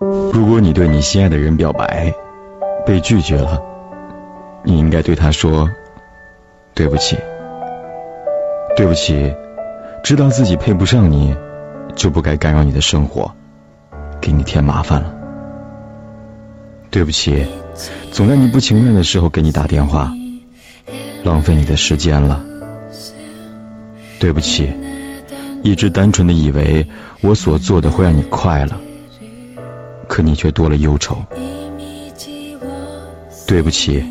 如果你对你心爱的人表白，被拒绝了，你应该对他说：“对不起，对不起，知道自己配不上你，就不该干扰你的生活，给你添麻烦了。对不起，总在你不情愿的时候给你打电话，浪费你的时间了。对不起，一直单纯的以为我所做的会让你快乐。”可你却多了忧愁，对不起，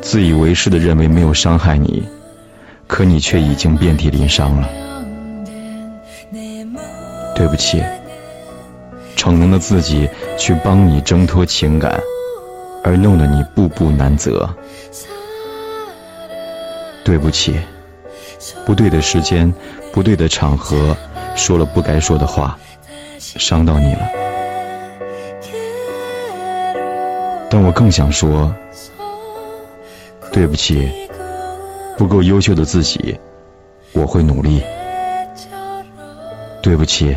自以为是的认为没有伤害你，可你却已经遍体鳞伤了。对不起，逞能的自己去帮你挣脱情感，而弄得你步步难择。对不起，不对的时间，不对的场合，说了不该说的话，伤到你了。但我更想说，对不起，不够优秀的自己，我会努力。对不起，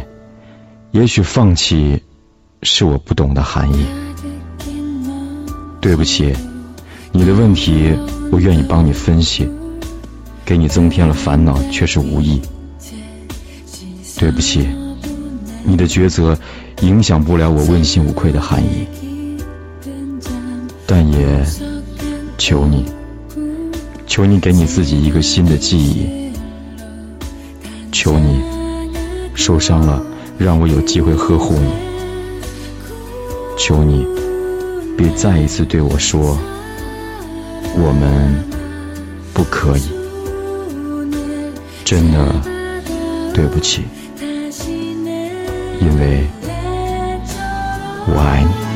也许放弃是我不懂的含义。对不起，你的问题我愿意帮你分析，给你增添了烦恼却是无益。对不起，你的抉择影响不了我问心无愧的含义。但也求你，求你给你自己一个新的记忆。求你，受伤了让我有机会呵护你。求你，别再一次对我说，我们不可以。真的对不起，因为我爱你。